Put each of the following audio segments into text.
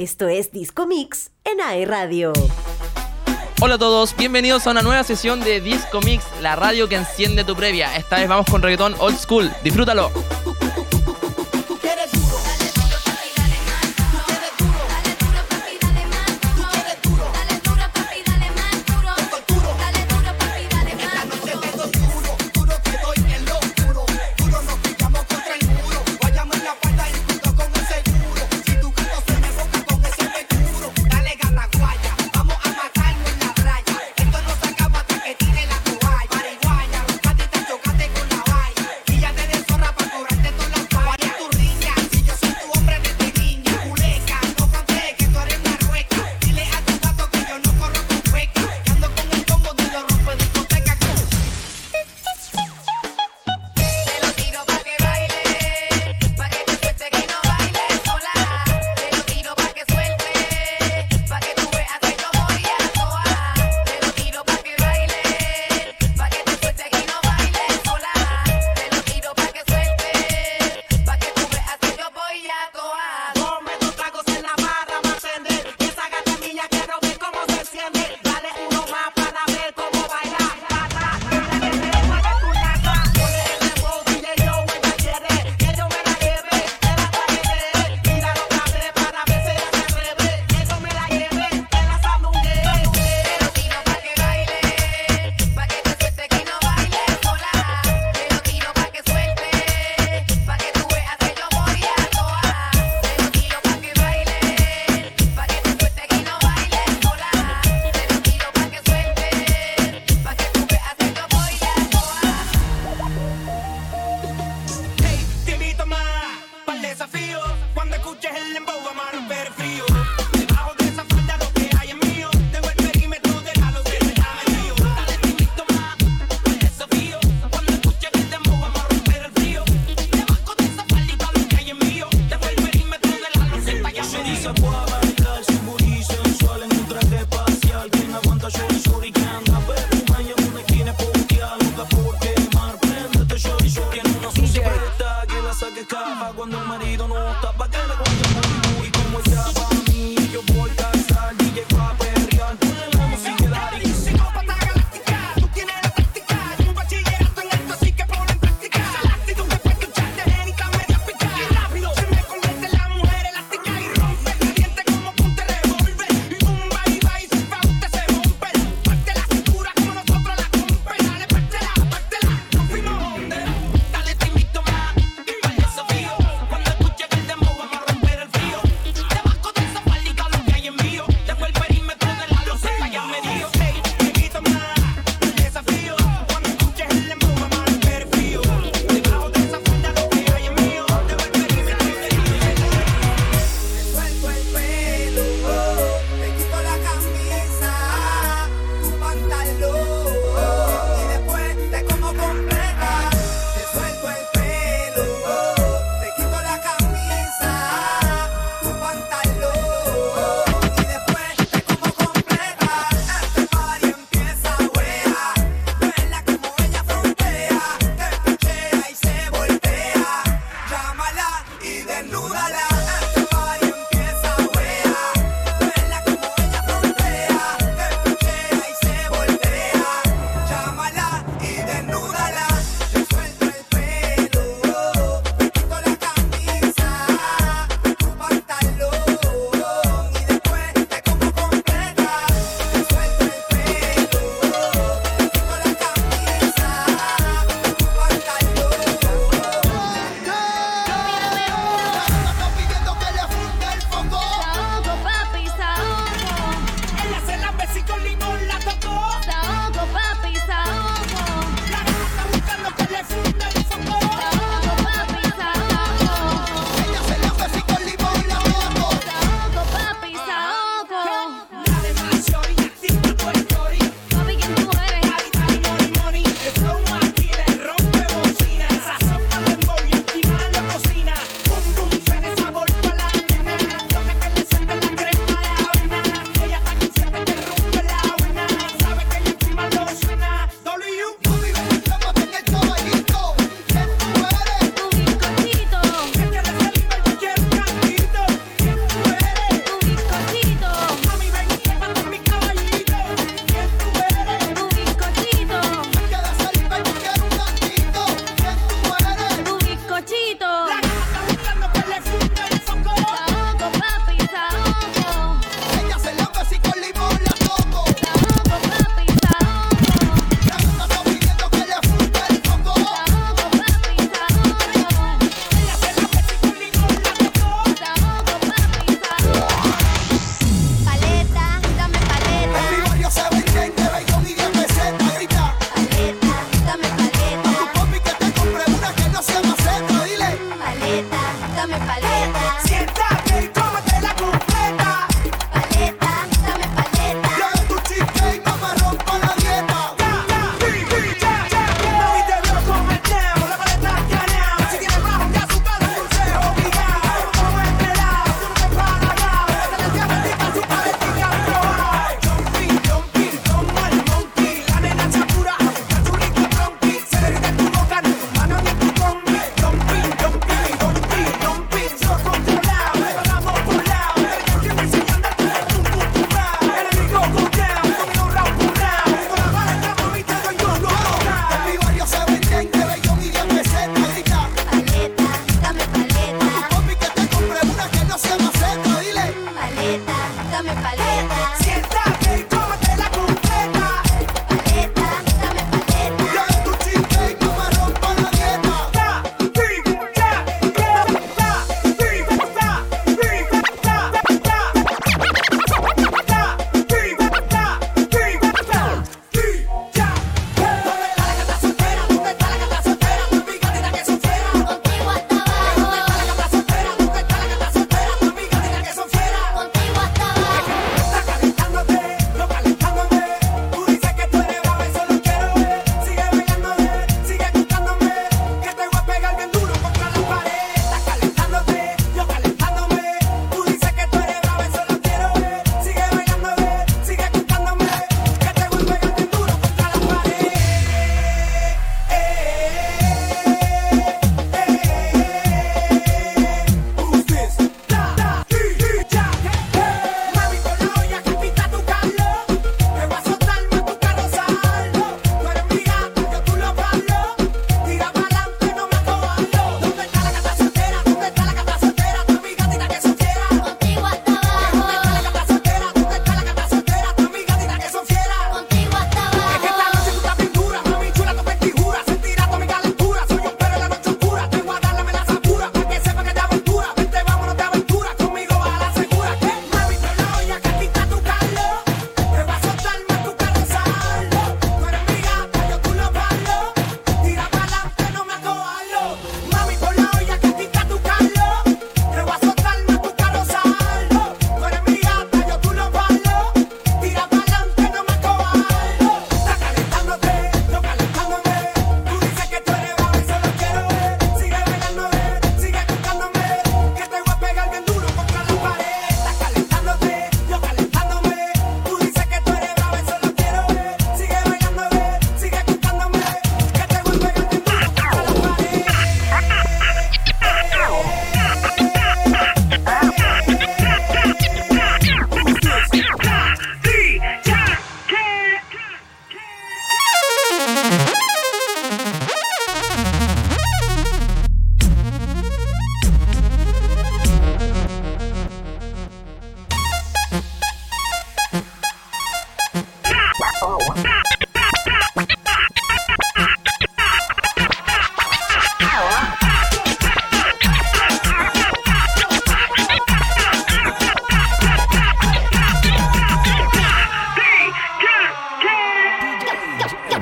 Esto es Disco Mix en AE Radio. Hola a todos, bienvenidos a una nueva sesión de Disco Mix, la radio que enciende tu previa. Esta vez vamos con reggaetón old school, disfrútalo.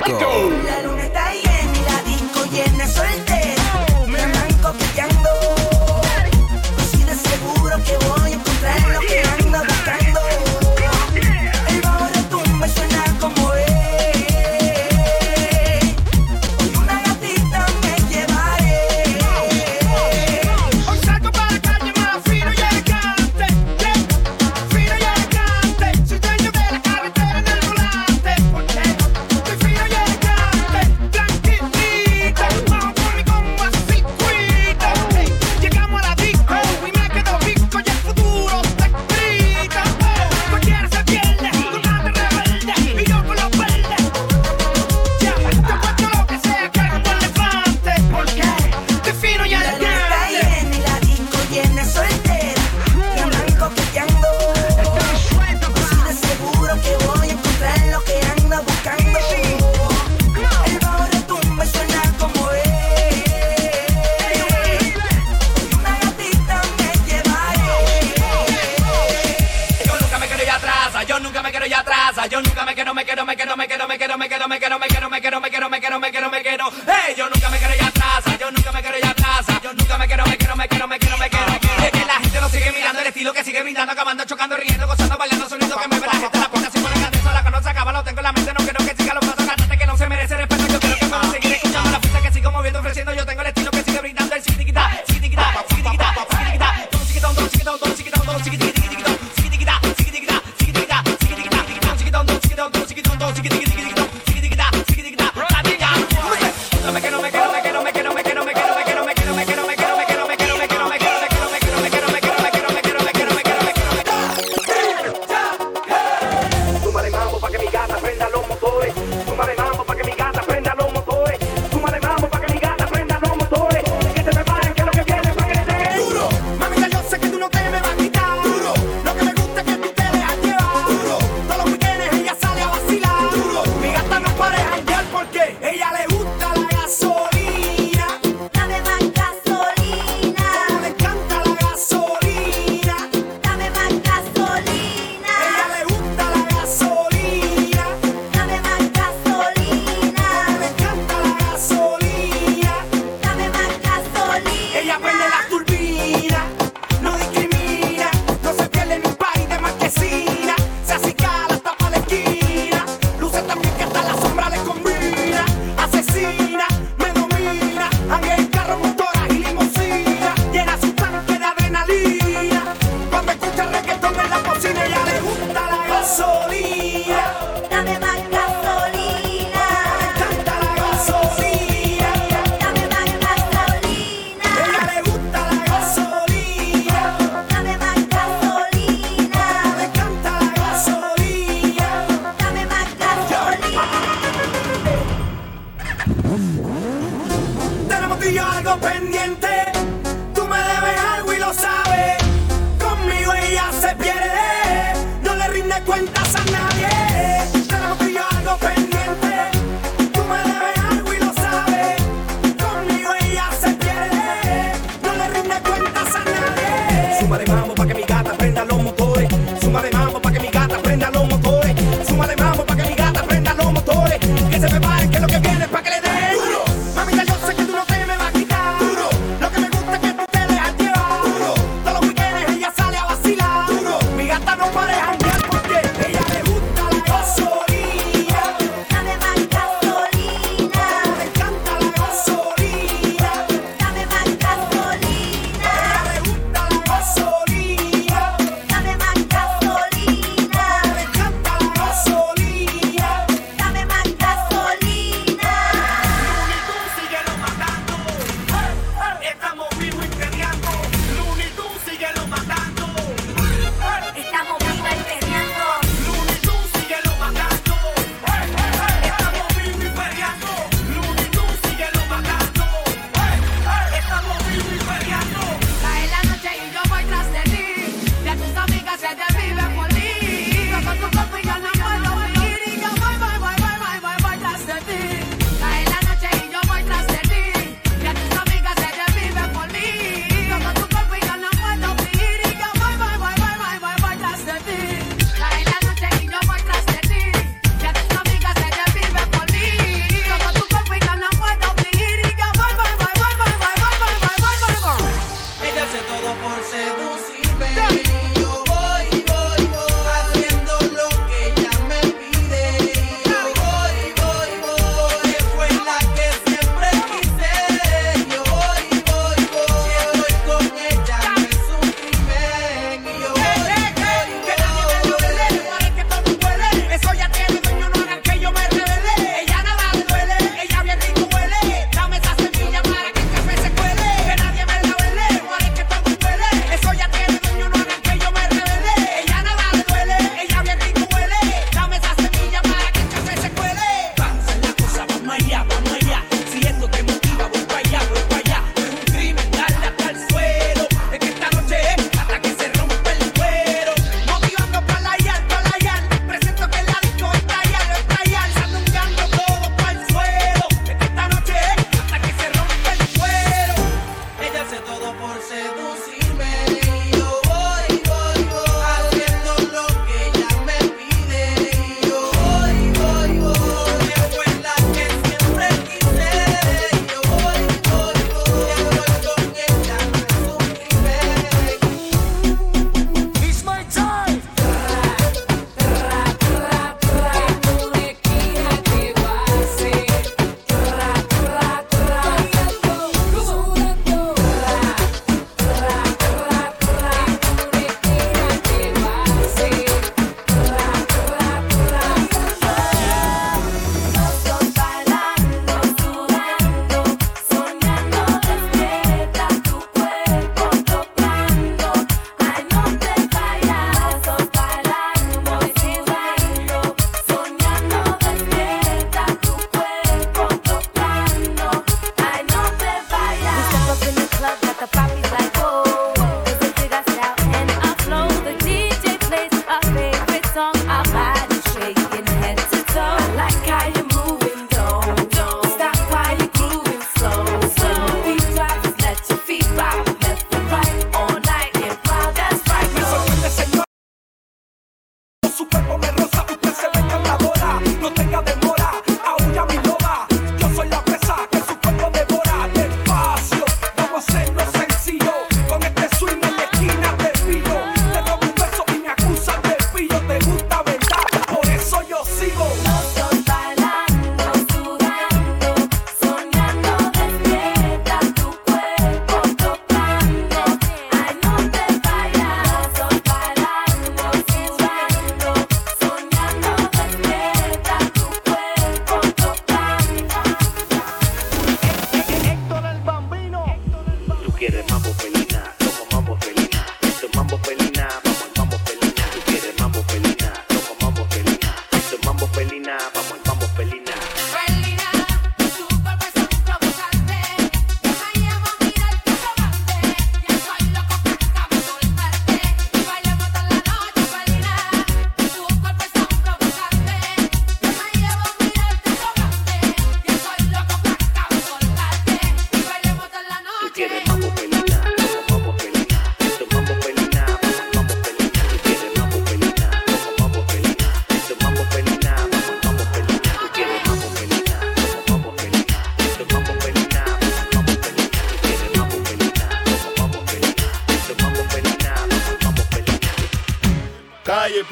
go. go.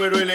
Pero elegante.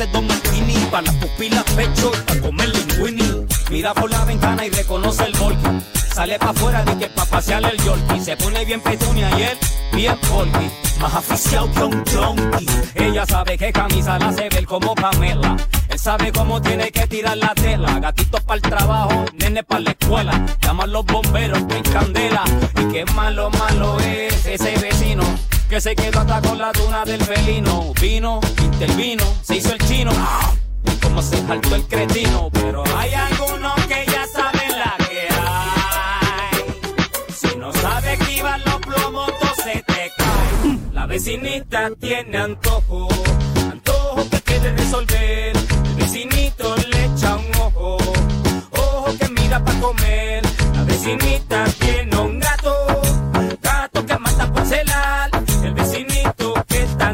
Ofrece dos martini para las pupilas pecho y para comer linguini. Mira por la ventana y reconoce el volky. Sale pa' afuera de que pa' pasearle el yorkie. Se pone bien petunia y él bien polky. Más aficiado que un junkie. Ella sabe que camisa la se ve como Pamela. Él sabe cómo tiene que tirar la tela. Gatitos para el trabajo, nene para la escuela. Llaman los bomberos que candela. Y qué malo, malo es ese vecino. Que se quedó hasta con la tuna del felino. Vino, intervino, se hizo el chino. Y como se saltó el cretino. Pero hay algunos que ya saben la que hay. Si no sabes esquivar los plomos, se te cae. La vecinita tiene antojo, antojo que quiere resolver. El vecinito le echa un ojo, ojo que mira para comer. La vecinita tiene un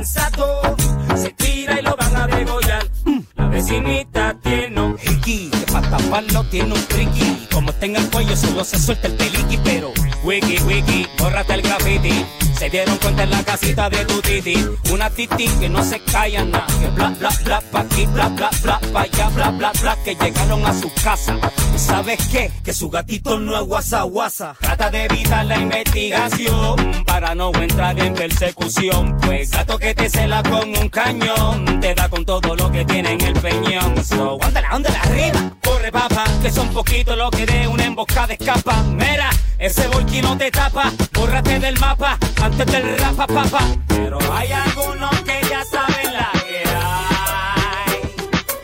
se tira y lo van a degollar. La vecinita tiene un hickey, que para taparlo tiene un tricky. Como en el cuello, solo se suelta el peliqui, pero wiki, wiki, bórrate el graffiti. Se dieron cuenta en la casita de tu titi. Una titi que no se calla nada. Bla, bla, bla, pa' aquí, bla, bla, bla, pa' allá, bla, bla, bla. Que llegaron a su casa. ¿Y sabes qué? Que su gatito no es guasa, guasa. Trata de evitar la investigación para no entrar en persecución. Pues gato que te cela con un cañón. Te da con todo lo que tiene en el peñón. So, ándala, ándala arriba. Corre, papá, que son poquitos lo que de una emboscada escapa. Mira, ese volky no te tapa. Bórrate del mapa del rapa, papá. Pero hay algunos que ya saben la que hay.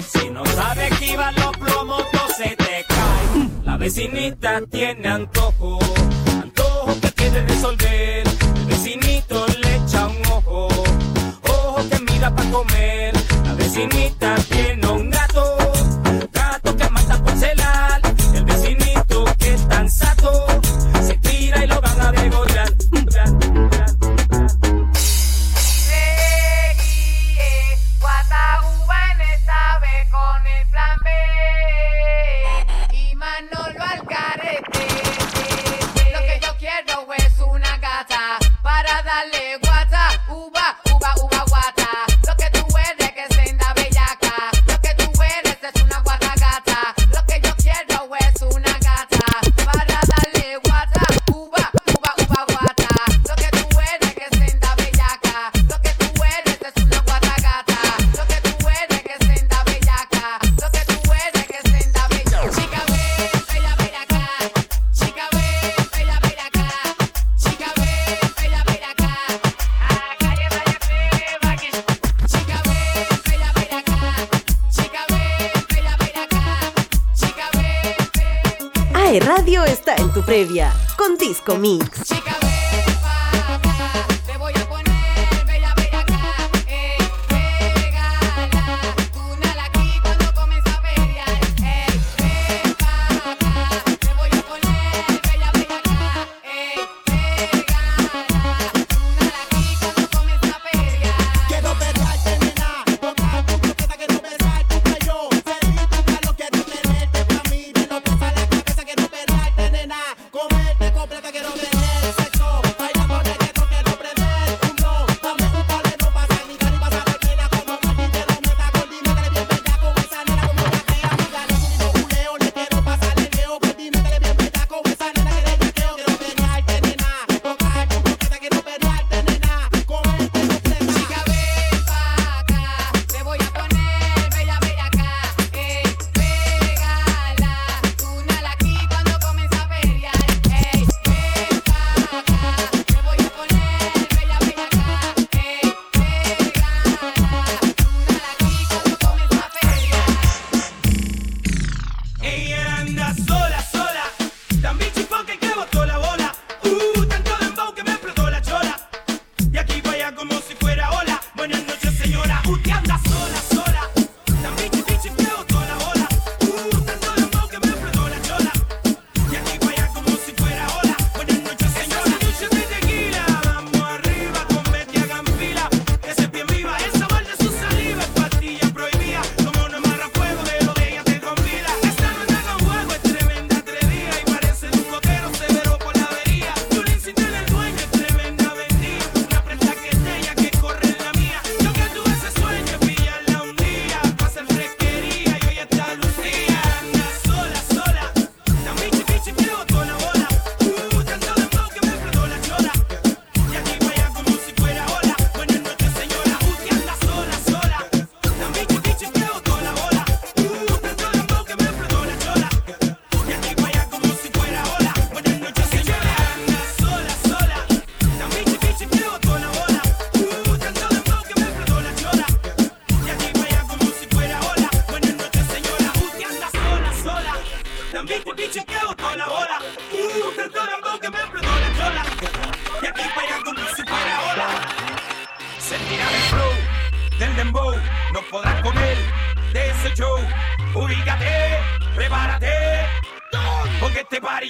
Si no sabes esquivar los plomos, no se te cae. La vecinita tiene antojo, antojo que quiere resolver. El vecinito le echa un ojo, ojo que mira para comer. La vecinita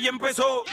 ya empezó.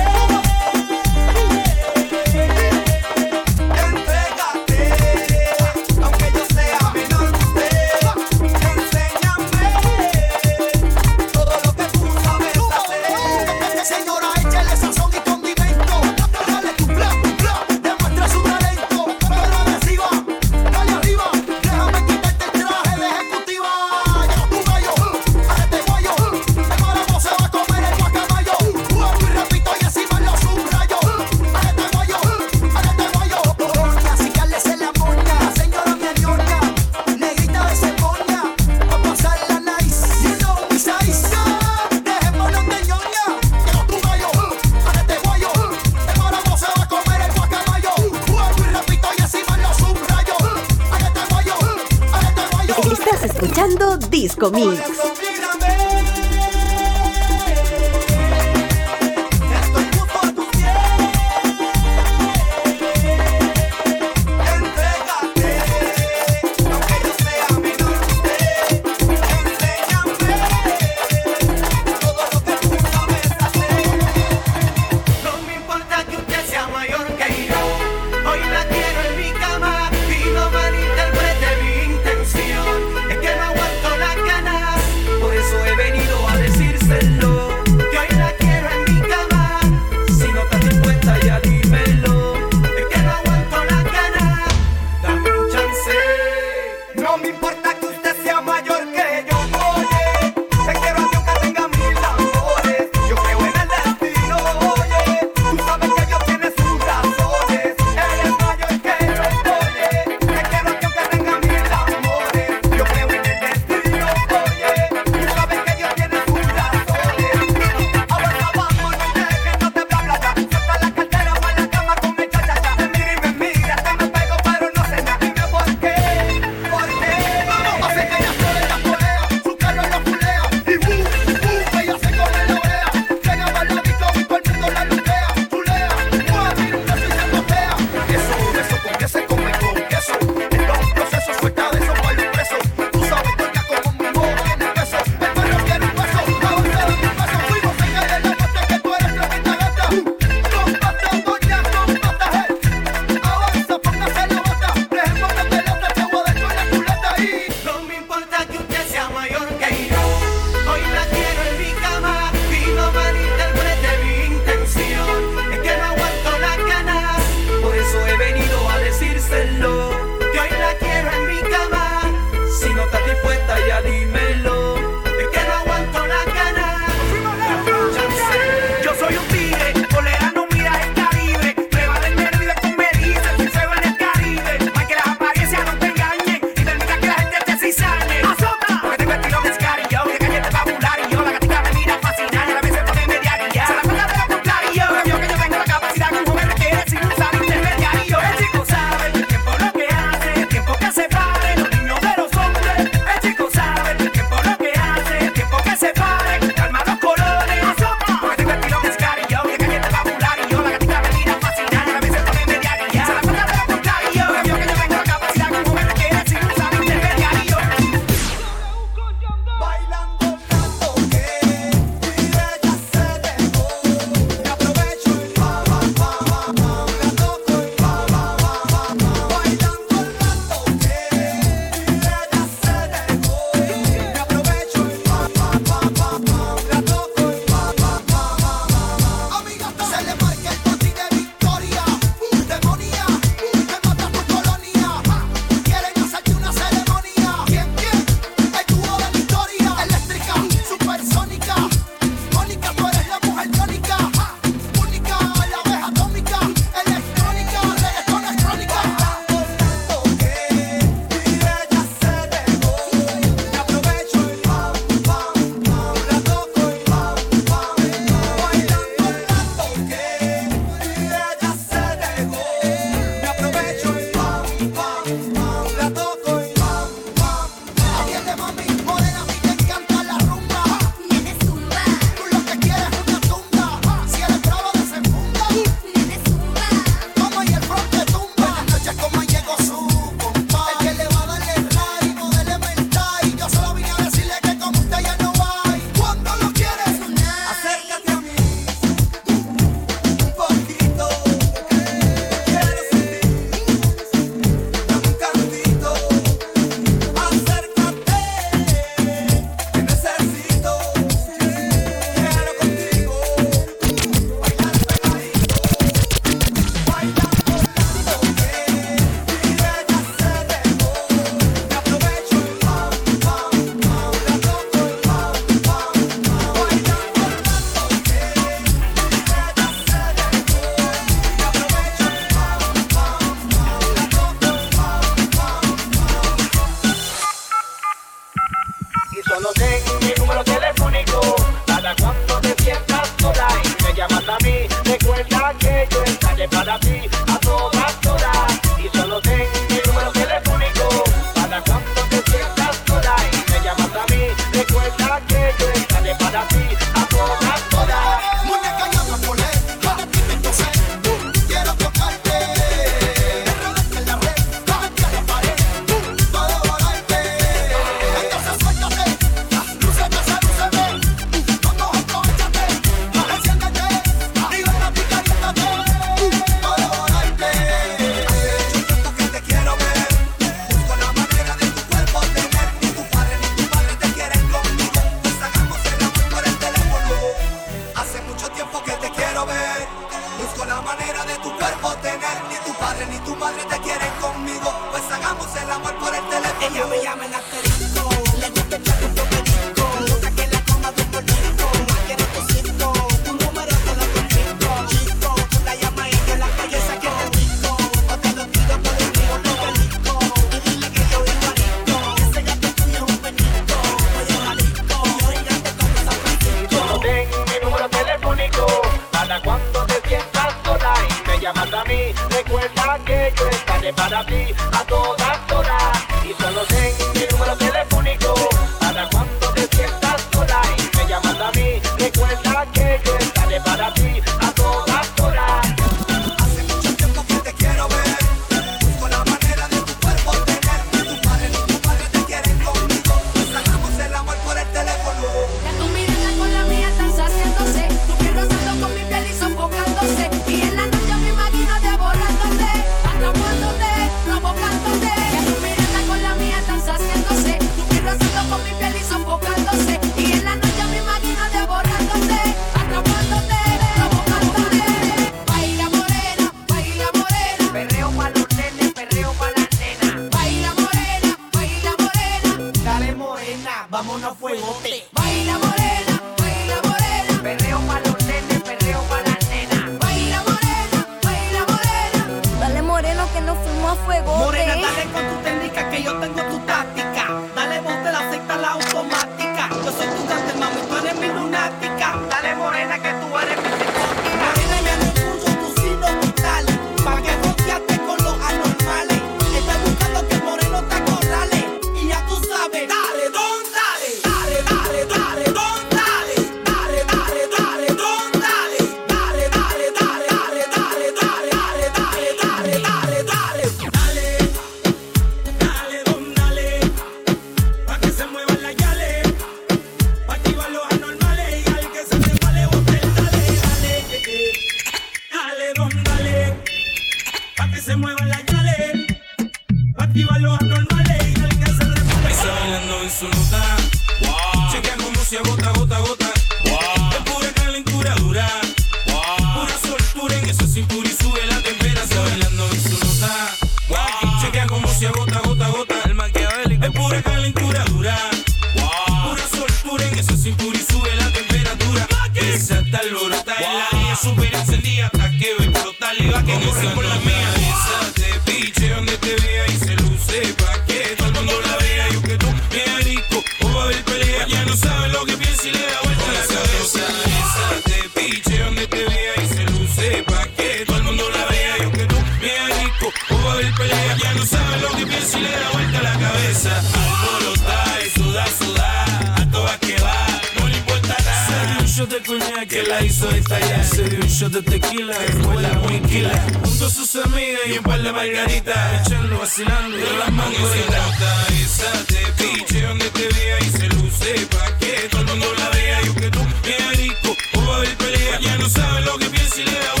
soy Se dio un shot de tequila, escuela muy quila Junto a sus amigas y un par de margaritas. Echando, vacilando y las mangoritas Esa de piche donde te vea y se luce Pa' que todo el mundo la vea. Y aunque tú me rico o va a haber pelea Ya no sabe lo que piensa y le da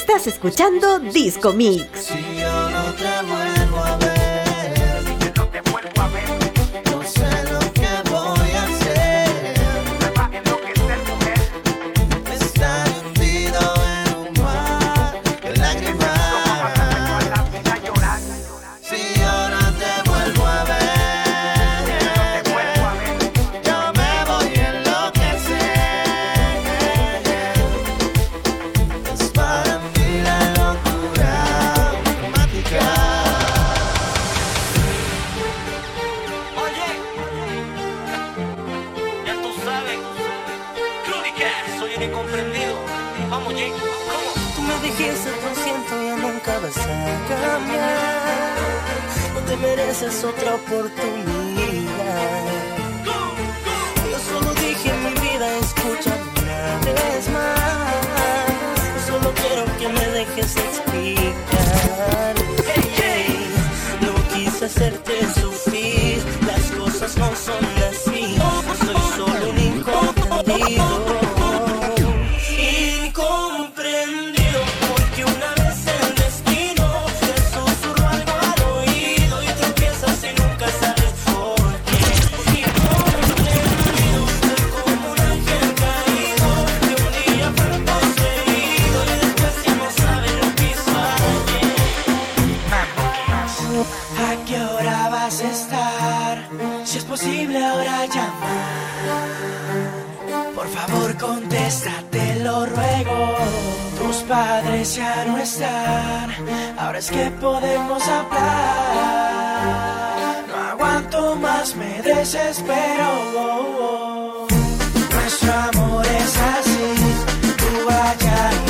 Estás escuchando Disco Mix. desespero. Oh, oh. Nuestro amor es así, tú allá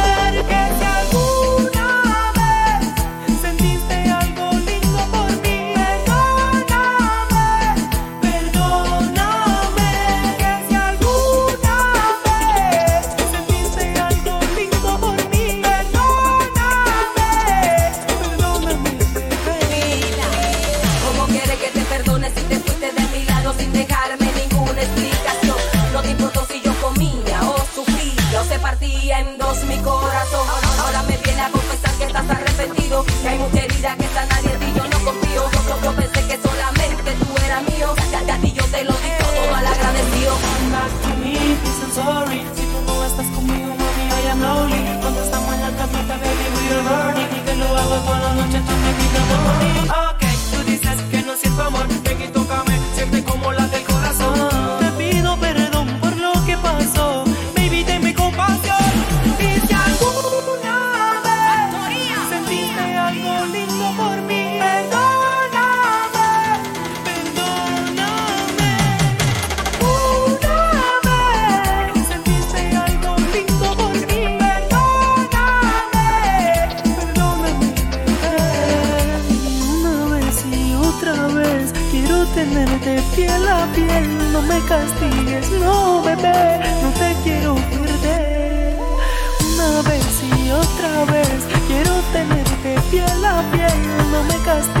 no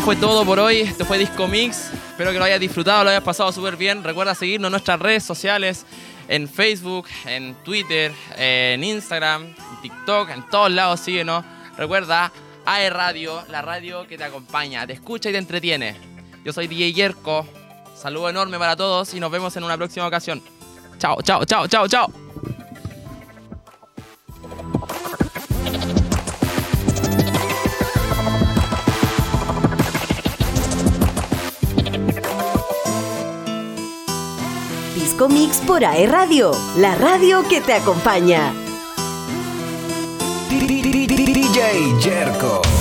esto fue todo por hoy. Esto fue Disco Mix. Espero que lo hayas disfrutado, lo hayas pasado súper bien. Recuerda seguirnos en nuestras redes sociales, en Facebook, en Twitter, en Instagram, en TikTok, en todos lados síguenos. Recuerda, AE Radio, la radio que te acompaña, te escucha y te entretiene. Yo soy DJ Yerko. Saludo enorme para todos y nos vemos en una próxima ocasión. Chao, chao, chao, chao, chao. Mix por AE Radio, la radio que te acompaña. DJ.